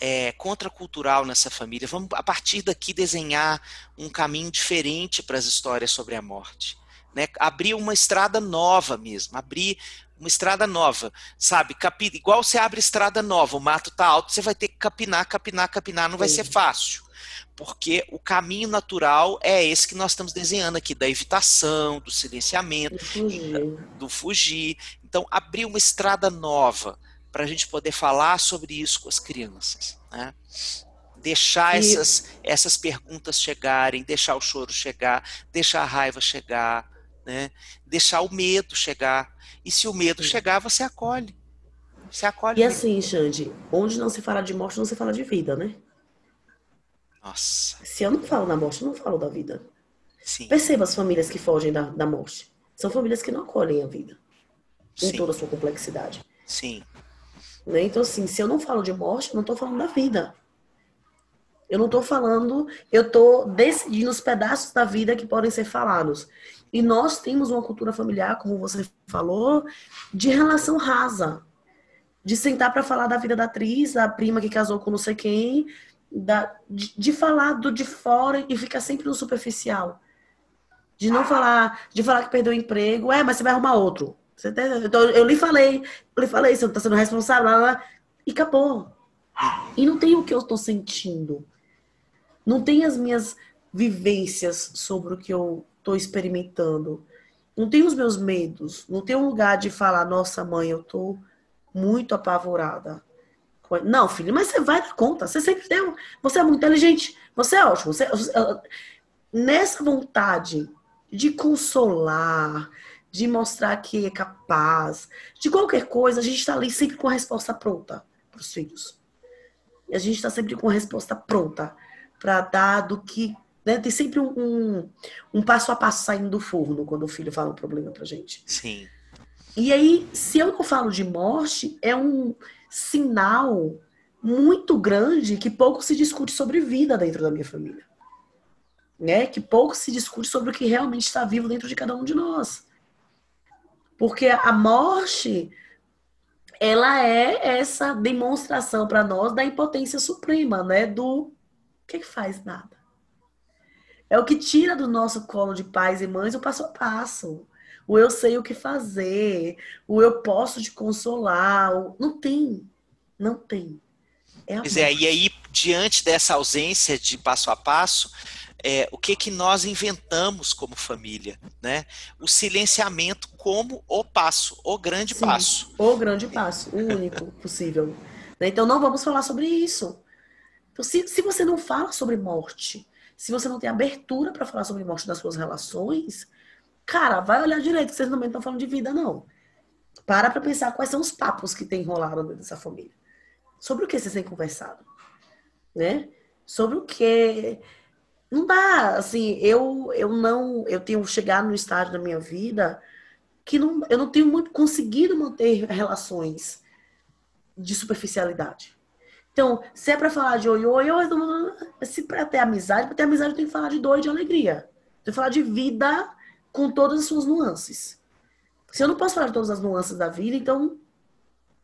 é, contracultural nessa família. Vamos, a partir daqui, desenhar um caminho diferente para as histórias sobre a morte. Né? Abrir uma estrada nova mesmo, abrir uma estrada nova, sabe? Capi, igual você abre estrada nova, o mato está alto, você vai ter que capinar, capinar, capinar, não vai ser fácil. Porque o caminho natural é esse que nós estamos desenhando aqui, da evitação, do silenciamento, do fugir. Do fugir. Então, abrir uma estrada nova, para a gente poder falar sobre isso com as crianças. Né? Deixar e... essas, essas perguntas chegarem, deixar o choro chegar, deixar a raiva chegar, né? deixar o medo chegar. E se o medo chegar, você acolhe. Você acolhe. E assim, Xande, onde não se fala de morte, não se fala de vida, né? Nossa. Se eu não falo da morte, eu não falo da vida. Sim. Perceba as famílias que fogem da, da morte. São famílias que não acolhem a vida. Sim. Em toda a sua complexidade. Sim. Né? Então, assim, se eu não falo de morte, eu não estou falando da vida. Eu não estou falando, eu estou decidindo os pedaços da vida que podem ser falados. E nós temos uma cultura familiar, como você falou, de relação rasa. de sentar para falar da vida da atriz, a prima que casou com não sei quem, da, de, de falar do de fora e ficar sempre no superficial. De não falar, de falar que perdeu o emprego, é, mas você vai arrumar outro. Você então, eu lhe falei, eu lhe falei, você não tá sendo responsável, lá, lá, e acabou. E não tem o que eu estou sentindo. Não tem as minhas vivências sobre o que eu estou experimentando. Não tem os meus medos. Não tem um lugar de falar, nossa mãe, eu estou muito apavorada. Não, filho, mas você vai dar conta. Você sempre deu. Você é muito inteligente. Você é ótimo. Você, nessa vontade de consolar, de mostrar que é capaz, de qualquer coisa, a gente está ali sempre com a resposta pronta para os filhos. E a gente está sempre com a resposta pronta para dar do que. Né? Tem sempre um, um, um, passo a passo saindo do forno quando o filho fala um problema para gente. Sim. E aí, se eu não falo de morte, é um sinal muito grande que pouco se discute sobre vida dentro da minha família. Né? Que pouco se discute sobre o que realmente está vivo dentro de cada um de nós. Porque a morte ela é essa demonstração para nós da impotência suprema, né? Do que, que faz nada. É o que tira do nosso colo de pais e mães o passo a passo. O eu sei o que fazer, o eu posso te consolar. O... Não tem. Não tem. É pois é, e aí, diante dessa ausência de passo a passo, é, o que que nós inventamos como família, né? O silenciamento como o passo, o grande Sim, passo. O grande passo, o único [LAUGHS] possível. Né? Então não vamos falar sobre isso. Então, se, se você não fala sobre morte, se você não tem abertura para falar sobre morte nas suas relações, cara, vai olhar direito, que vocês não estão falando de vida, não. Para para pensar quais são os papos que tem rolado dentro dessa família. Sobre o que vocês têm conversado, né? Sobre o que não dá, assim, eu eu não, eu tenho chegado no estágio da minha vida que não, eu não tenho muito conseguido manter relações de superficialidade. Então, se é para falar de oi, oi, oi, se para ter amizade, para ter amizade eu tenho que falar de dor e de alegria. Tenho que falar de vida com todas as suas nuances. Se eu não posso falar de todas as nuances da vida, então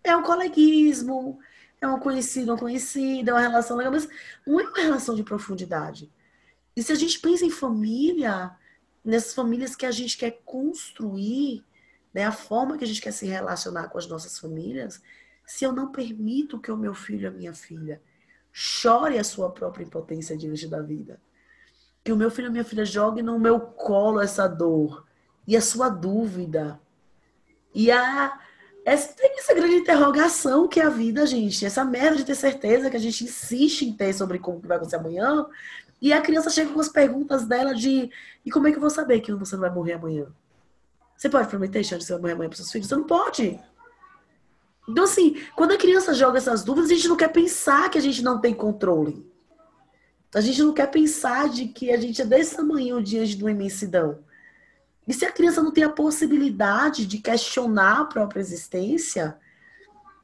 é um coleguismo, é um conhecido, um conhecida, é uma relação legal, mas não é uma relação de profundidade. E se a gente pensa em família, nessas famílias que a gente quer construir, né, a forma que a gente quer se relacionar com as nossas famílias, se eu não permito que o meu filho e a minha filha chore a sua própria impotência diante da vida, que o meu filho e minha filha joguem no meu colo essa dor e a sua dúvida e a essa, tem essa grande interrogação que é a vida, gente. Essa merda de ter certeza que a gente insiste em ter sobre como vai acontecer amanhã, e a criança chega com as perguntas dela de e como é que eu vou saber que você não vai morrer amanhã? Você pode prometer, Xande, que você vai morrer amanhã para seus filhos? Você não pode. Então, assim, quando a criança joga essas dúvidas, a gente não quer pensar que a gente não tem controle. A gente não quer pensar de que a gente é desse tamanho diante de uma imensidão. E se a criança não tem a possibilidade de questionar a própria existência,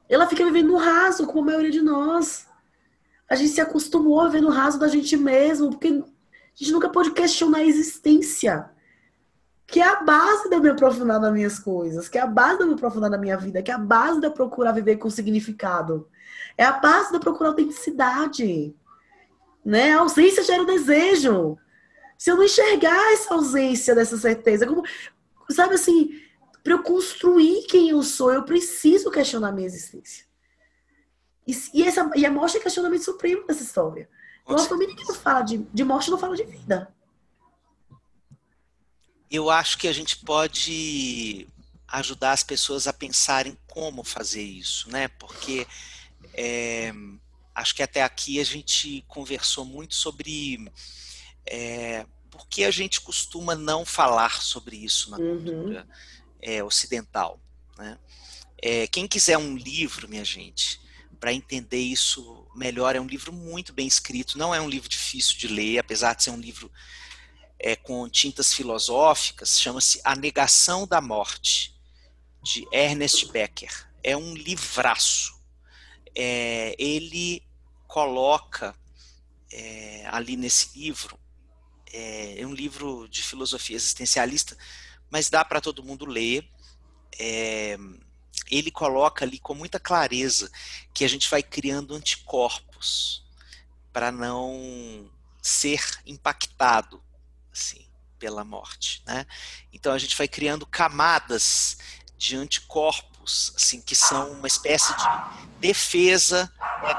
ela fica vivendo no raso, como a maioria de nós a gente se acostumou a ver no raso da gente mesmo, porque a gente nunca pôde questionar a existência. Que é a base de eu me aprofundar nas minhas coisas, que é a base de eu me aprofundar na minha vida, que é a base de eu procurar viver com significado. É a base de eu procurar autenticidade. Né? A ausência gera o desejo. Se eu não enxergar essa ausência dessa certeza, como, sabe assim, para eu construir quem eu sou, eu preciso questionar a minha existência. E, e, essa, e a morte é questionamento supremo dessa história. Então, a família que não fala de, de morte não fala de vida. Eu acho que a gente pode ajudar as pessoas a pensarem como fazer isso, né? Porque é, acho que até aqui a gente conversou muito sobre é, por que a gente costuma não falar sobre isso na uhum. cultura é, ocidental. Né? É, quem quiser um livro, minha gente, para entender isso melhor. É um livro muito bem escrito, não é um livro difícil de ler, apesar de ser um livro é, com tintas filosóficas. Chama-se A Negação da Morte, de Ernest Becker. É um livraço. É, ele coloca é, ali nesse livro, é, é, um livro de filosofia existencialista, mas dá para todo mundo ler. É, ele coloca ali com muita clareza que a gente vai criando anticorpos para não ser impactado assim pela morte, né? Então a gente vai criando camadas de anticorpos, assim, que são uma espécie de defesa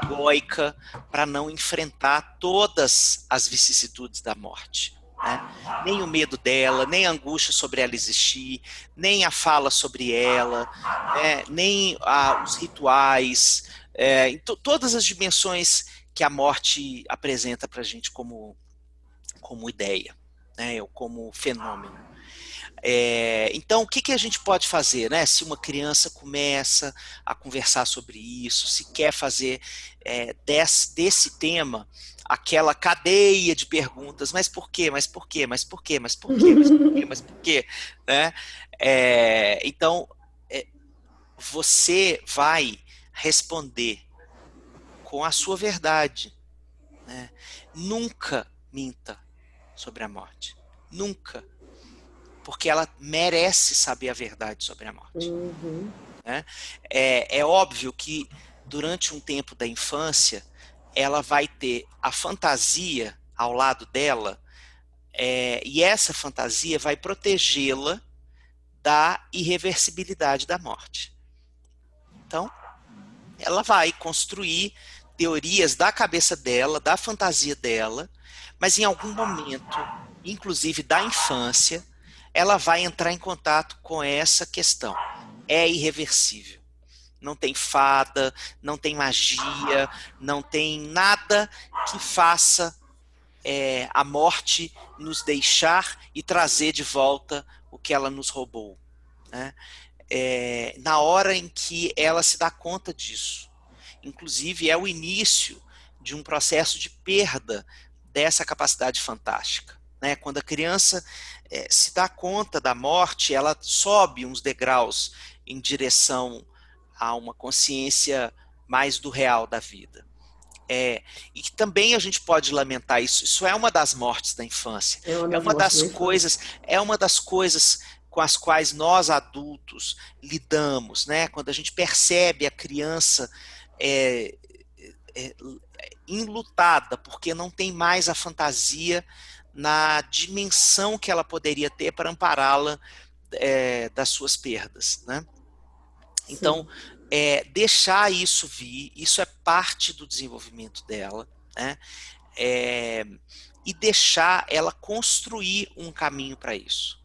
egóica para não enfrentar todas as vicissitudes da morte. Né? Nem o medo dela, nem a angústia sobre ela existir, nem a fala sobre ela, né? nem a, os rituais, é, todas as dimensões que a morte apresenta para a gente como, como ideia, né? ou como fenômeno. É, então, o que, que a gente pode fazer, né? Se uma criança começa a conversar sobre isso, se quer fazer é, desse, desse tema aquela cadeia de perguntas, mas por quê, mas por quê, mas por quê, mas por quê, mas por quê, mas por quê, [LAUGHS] né? É, então, é, você vai responder com a sua verdade. Né? Nunca minta sobre a morte. Nunca. Porque ela merece saber a verdade sobre a morte. Uhum. Né? É, é óbvio que durante um tempo da infância, ela vai ter a fantasia ao lado dela, é, e essa fantasia vai protegê-la da irreversibilidade da morte. Então, ela vai construir teorias da cabeça dela, da fantasia dela, mas em algum momento, inclusive da infância, ela vai entrar em contato com essa questão. É irreversível não tem fada, não tem magia, não tem nada que faça é, a morte nos deixar e trazer de volta o que ela nos roubou. Né? É, na hora em que ela se dá conta disso. Inclusive, é o início de um processo de perda dessa capacidade fantástica. Né? Quando a criança é, se dá conta da morte, ela sobe uns degraus em direção a uma consciência mais do real da vida. É, e que também a gente pode lamentar isso. Isso é uma das mortes da infância. É uma, é uma das coisas, é uma das coisas com as quais nós adultos lidamos, né? Quando a gente percebe a criança é, é, enlutada porque não tem mais a fantasia na dimensão que ela poderia ter para ampará-la é, das suas perdas, né? Então, é, deixar isso vir, isso é parte do desenvolvimento dela, né? É, e deixar ela construir um caminho para isso.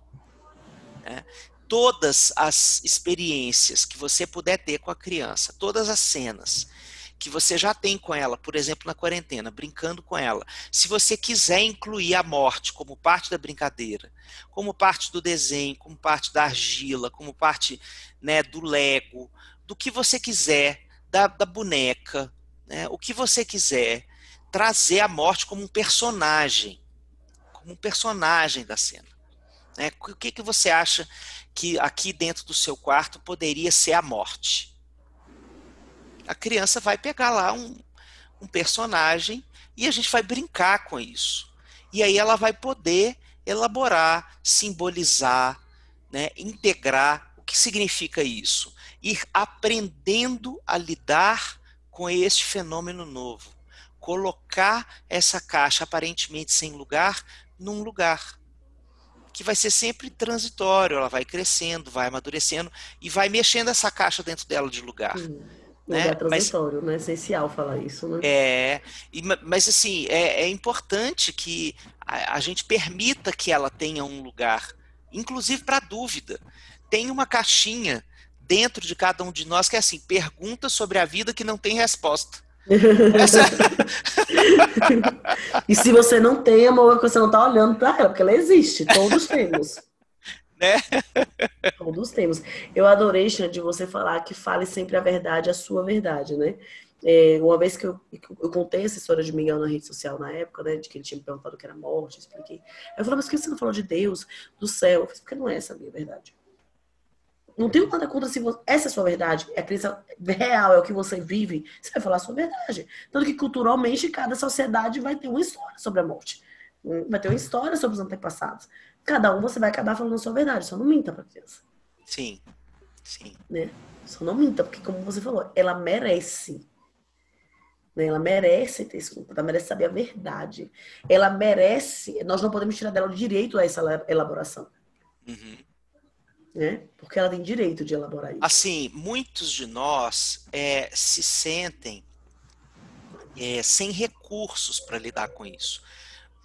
Né? Todas as experiências que você puder ter com a criança, todas as cenas que você já tem com ela, por exemplo, na quarentena, brincando com ela, se você quiser incluir a morte como parte da brincadeira, como parte do desenho, como parte da argila, como parte né, do Lego, do que você quiser, da, da boneca, né, o que você quiser, trazer a morte como um personagem, como um personagem da cena. Né? O que, que você acha que aqui dentro do seu quarto poderia ser a morte? A criança vai pegar lá um, um personagem e a gente vai brincar com isso. E aí ela vai poder elaborar, simbolizar, né, integrar o que significa isso ir aprendendo a lidar com este fenômeno novo. Colocar essa caixa aparentemente sem lugar num lugar. Que vai ser sempre transitório, ela vai crescendo, vai amadurecendo e vai mexendo essa caixa dentro dela de lugar. Hum. Né? É transitório, mas, né? É essencial falar isso, né? É, e, mas assim, é, é importante que a, a, gente permita que ela tenha um lugar, inclusive para dúvida. Tem uma caixinha dentro de cada um de nós que é assim, pergunta sobre a vida que não tem resposta. Essa... [LAUGHS] e se você não tem, amor, você não está olhando para ela, porque ela existe, todos temos. Né? [LAUGHS] Todos temos. Eu adorei, de você falar que fale sempre a verdade, a sua verdade, né? É, uma vez que eu, eu, contei essa história de Miguel na rede social na época, né? De que ele tinha me perguntado o que era morte, expliquei. Eu falei, mas por que você não falou de Deus, do céu? Eu falei, porque não é essa a minha verdade não tenho nada contra se você, essa é a sua verdade, é a crença real, é o que você vive, você vai falar a sua verdade. Tanto que culturalmente cada sociedade vai ter uma história sobre a morte. Hum, vai ter uma história sobre os antepassados. Cada um você vai acabar falando a sua verdade, só não minta pra criança. Sim, sim. Né? Só não minta, porque como você falou, ela merece. Né? Ela merece ter esse ela merece saber a verdade. Ela merece, nós não podemos tirar dela o direito a essa elaboração. Uhum. Né? Porque ela tem direito de elaborar isso. Assim, muitos de nós é, se sentem é, sem recursos para lidar com isso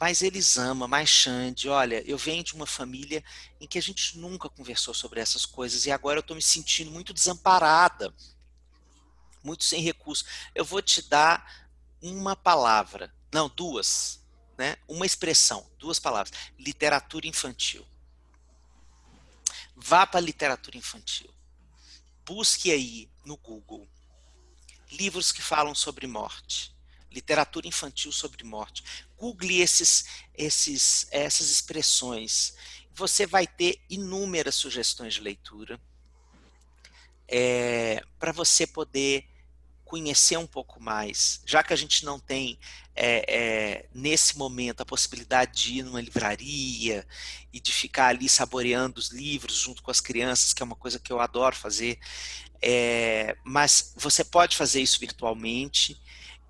mas eles amam, mais Xande. Olha, eu venho de uma família em que a gente nunca conversou sobre essas coisas e agora eu estou me sentindo muito desamparada, muito sem recurso. Eu vou te dar uma palavra, não, duas, né? Uma expressão, duas palavras: literatura infantil. Vá para a literatura infantil. Busque aí no Google livros que falam sobre morte literatura infantil sobre morte. Google esses, esses, essas expressões. Você vai ter inúmeras sugestões de leitura é, para você poder conhecer um pouco mais, já que a gente não tem é, é, nesse momento a possibilidade de ir numa livraria e de ficar ali saboreando os livros junto com as crianças, que é uma coisa que eu adoro fazer, é, mas você pode fazer isso virtualmente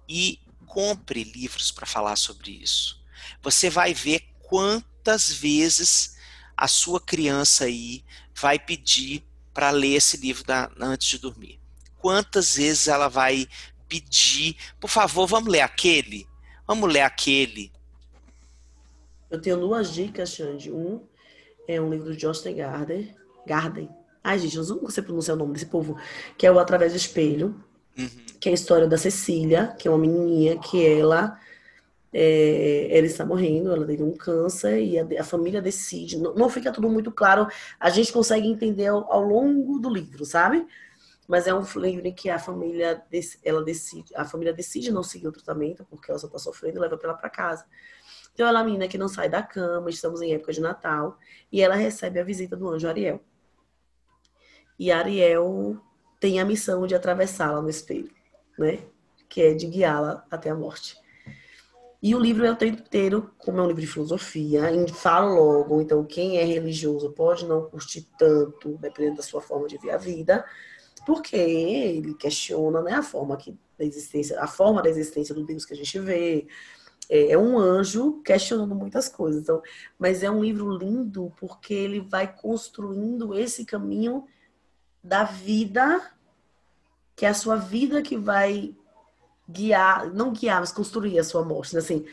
e compre livros para falar sobre isso. Você vai ver quantas vezes a sua criança aí vai pedir para ler esse livro da, antes de dormir. Quantas vezes ela vai pedir, por favor, vamos ler aquele? Vamos ler aquele. Eu tenho duas dicas, Xande. Um é um livro de Austin Gardner. Garden. Ai, gente, eu não sei pronunciar o nome desse povo. Que é o Através do Espelho. Uhum que é a história da Cecília, que é uma menininha que ela é, ela está morrendo, ela teve um câncer e a, a família decide. Não, não, fica tudo muito claro, a gente consegue entender ao, ao, longo do livro, sabe? Mas é um livro em que a família ela decide, a família decide não seguir o tratamento porque ela só está sofrendo e leva ela para casa. Então ela é uma menina que não sai da cama, estamos em época de Natal e ela recebe a visita do anjo Ariel. E Ariel tem a missão de atravessá-la no espelho né? Que é de guiá-la até a morte. E o livro é o tempo inteiro, como é um livro de filosofia, fala logo, então quem é religioso pode não curtir tanto, dependendo da sua forma de ver a vida, porque ele questiona né, a forma que, da existência, a forma da existência do Deus que a gente vê. É, é um anjo questionando muitas coisas. Então, mas é um livro lindo porque ele vai construindo esse caminho da vida que é a sua vida que vai guiar, não guiar, mas construir a sua morte. Né? Assim,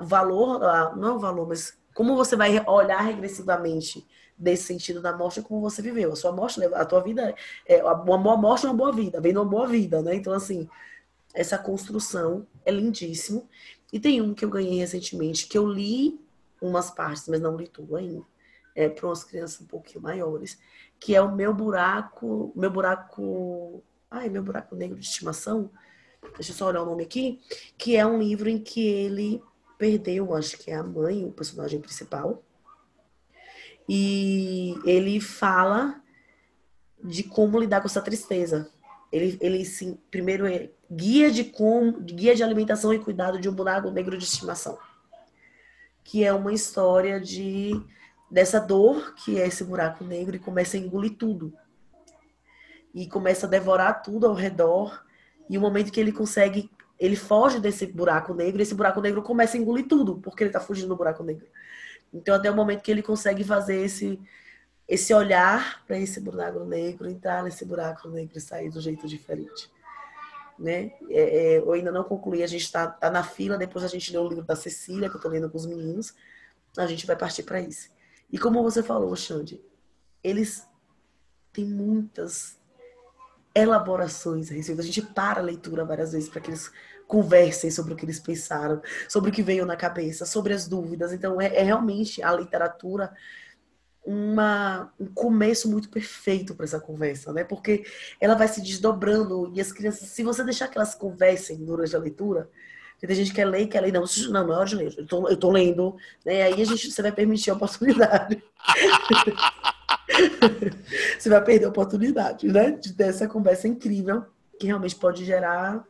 o valor, a, não é o valor, mas como você vai olhar regressivamente desse sentido da morte como você viveu. A sua morte, a tua vida, é, uma boa morte é uma boa vida, vem de uma boa vida, né? Então, assim, essa construção é lindíssimo. E tem um que eu ganhei recentemente, que eu li umas partes, mas não li tudo ainda, é, para umas crianças um pouquinho maiores, que é o meu buraco, meu buraco, ai, meu buraco negro de estimação. Deixa eu só olhar o nome aqui, que é um livro em que ele perdeu, acho que é a mãe, o personagem principal. E ele fala de como lidar com essa tristeza. Ele, ele sim, primeiro é guia de como, guia de alimentação e cuidado de um buraco negro de estimação, que é uma história de dessa dor que é esse buraco negro e começa a engolir tudo. E começa a devorar tudo ao redor. E o momento que ele consegue, ele foge desse buraco negro, esse buraco negro começa a engolir tudo, porque ele está fugindo do buraco negro. Então, até o momento que ele consegue fazer esse, esse olhar para esse buraco negro, entrar nesse buraco negro e sair do jeito diferente. Né? É, é, eu ainda não concluí, a gente está tá na fila, depois a gente lê o livro da Cecília, que eu estou lendo com os meninos, a gente vai partir para isso. E como você falou, Xande, eles têm muitas elaborações a respeito. A gente para a leitura várias vezes para que eles conversem sobre o que eles pensaram, sobre o que veio na cabeça, sobre as dúvidas. Então, é, é realmente a literatura uma, um começo muito perfeito para essa conversa, né? Porque ela vai se desdobrando e as crianças, se você deixar que elas conversem durante a leitura, tem gente que quer ler e quer ler. Não, não, não é hora de ler. Eu tô, eu tô lendo. Né? Aí a gente, você vai permitir a oportunidade. [LAUGHS] você vai perder a oportunidade, né? De ter essa conversa incrível, que realmente pode gerar,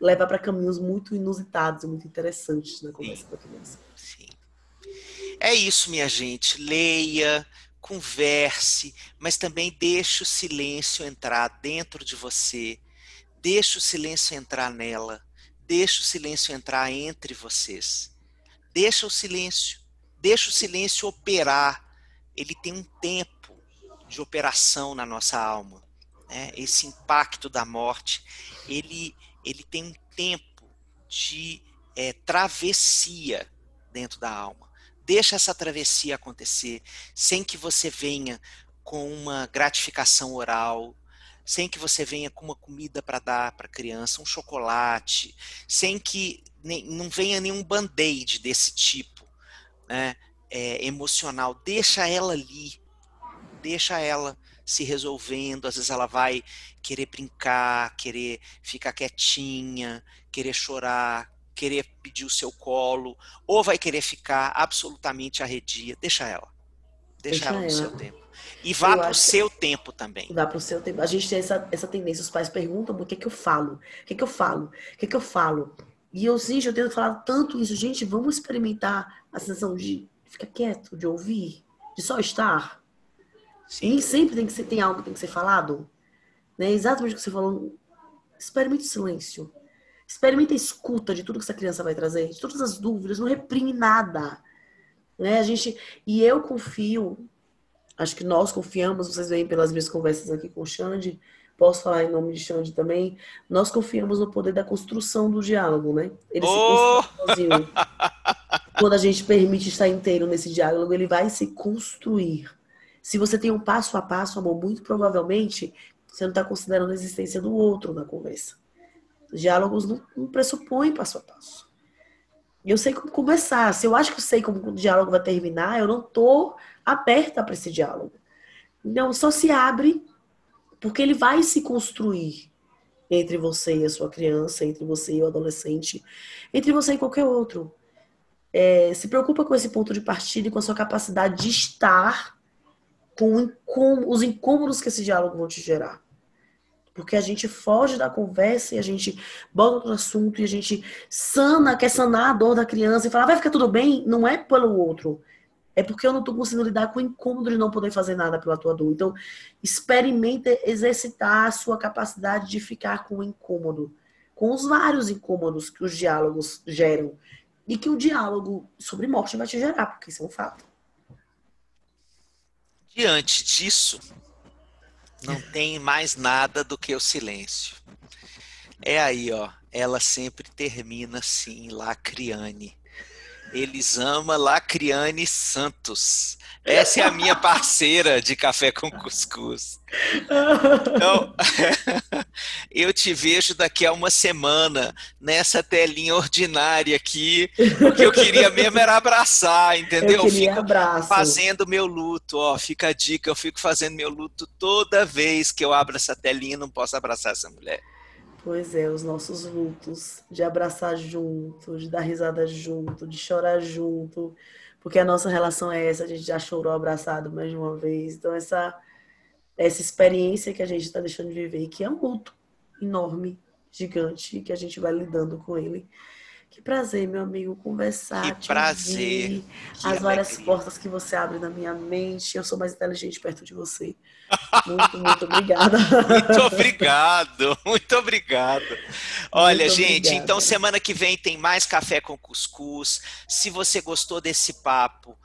levar para caminhos muito inusitados e muito interessantes na conversa Sim. da criança. Sim. É isso, minha gente. Leia, converse, mas também deixe o silêncio entrar dentro de você, deixe o silêncio entrar nela, deixe o silêncio entrar entre vocês. Deixa o silêncio, deixa o silêncio operar. Ele tem um tempo de operação na nossa alma. Né? Esse impacto da morte, ele, ele tem um tempo de é, travessia dentro da alma. Deixa essa travessia acontecer sem que você venha com uma gratificação oral, sem que você venha com uma comida para dar para a criança, um chocolate, sem que nem, não venha nenhum band-aid desse tipo, né, é, emocional. Deixa ela ali, deixa ela se resolvendo. Às vezes ela vai querer brincar, querer ficar quietinha, querer chorar, querer pedir o seu colo, ou vai querer ficar absolutamente arredia. Deixa ela. Deixa, Deixa ela no ela. seu tempo. E vá para o seu tempo também. Vá para o seu tempo. A gente tem essa, essa tendência. Os pais perguntam o que, é que eu falo? O que, é que eu falo? O que, é que eu falo? E eu, sim, eu tenho falado tanto isso. Gente, vamos experimentar a sensação de ficar quieto, de ouvir, de só estar. Sim. Nem sempre tem que ser, tem algo que tem que ser falado. Né? Exatamente o que você falou. Experimente o silêncio. Experimente a escuta de tudo que essa criança vai trazer, de todas as dúvidas, não reprime nada. Né? A gente, e eu confio, acho que nós confiamos, vocês veem pelas minhas conversas aqui com o Xande, posso falar em nome de Xande também, nós confiamos no poder da construção do diálogo, né? Ele oh! se constrói sozinho. Quando a gente permite estar inteiro nesse diálogo, ele vai se construir. Se você tem um passo a passo, amor, muito provavelmente você não está considerando a existência do outro na conversa. Os diálogos não, não pressupõem passo a passo. Eu sei como começar. Se eu acho que eu sei como o diálogo vai terminar, eu não estou aberta para esse diálogo. Então, só se abre porque ele vai se construir entre você e a sua criança, entre você e o adolescente, entre você e qualquer outro. É, se preocupa com esse ponto de partida e com a sua capacidade de estar com os incômodos que esse diálogo vão te gerar. Porque a gente foge da conversa e a gente bota outro assunto e a gente sana, quer sanar a dor da criança e fala, vai ficar tudo bem, não é pelo outro. É porque eu não estou conseguindo lidar com o incômodo de não poder fazer nada pela tua dor. Então, experimente exercitar a sua capacidade de ficar com o incômodo. Com os vários incômodos que os diálogos geram. E que o diálogo sobre morte vai te gerar, porque isso é um fato. Diante disso, não tem mais nada do que o silêncio. É aí, ó. Ela sempre termina assim, Lacriane. Elisama Lacriane Santos. [LAUGHS] Essa é a minha parceira de café com cuscuz. Então, [LAUGHS] eu te vejo daqui a uma semana nessa telinha ordinária aqui, porque eu queria mesmo era abraçar, entendeu? Eu queria fico abraço. fazendo meu luto, ó, fica a dica, eu fico fazendo meu luto toda vez que eu abro essa telinha, não posso abraçar essa mulher. Pois é, os nossos lutos, de abraçar junto, de dar risada junto, de chorar junto, porque a nossa relação é essa, a gente já chorou abraçado mais de uma vez. Então, essa, essa experiência que a gente está deixando de viver, que é um luto enorme, gigante, que a gente vai lidando com ele. Que prazer, meu amigo, conversar. Que prazer. Ouvir, que as várias portas que você abre na minha mente. Eu sou mais inteligente perto de você. Muito, muito obrigada. [LAUGHS] Muito obrigado, [LAUGHS] muito obrigado. Olha, muito gente, obrigada. então semana que vem tem mais café com cuscuz. Se você gostou desse papo,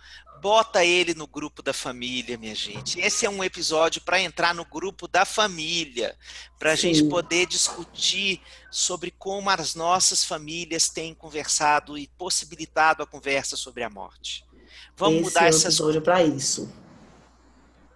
bota ele no grupo da família, minha gente. Esse é um episódio para entrar no grupo da família, para a gente poder discutir sobre como as nossas famílias têm conversado e possibilitado a conversa sobre a morte. Vamos Esse mudar é essas episódio para isso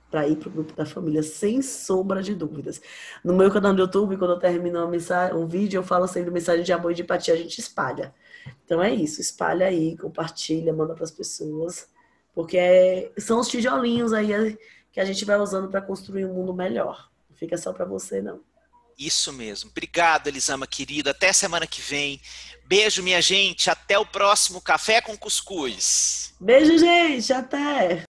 para ir para o grupo da família, sem sombra de dúvidas. No meu canal do YouTube, quando eu termino uma mensagem, um vídeo, eu falo sempre mensagem de amor e de empatia, a gente espalha. Então é isso, espalha aí, compartilha, manda para as pessoas, porque é, são os tijolinhos aí que a gente vai usando para construir um mundo melhor. Não fica só para você, não. Isso mesmo. Obrigado, Elisama, querida. Até semana que vem. Beijo, minha gente. Até o próximo Café com Cuscuz. Beijo, gente. Até.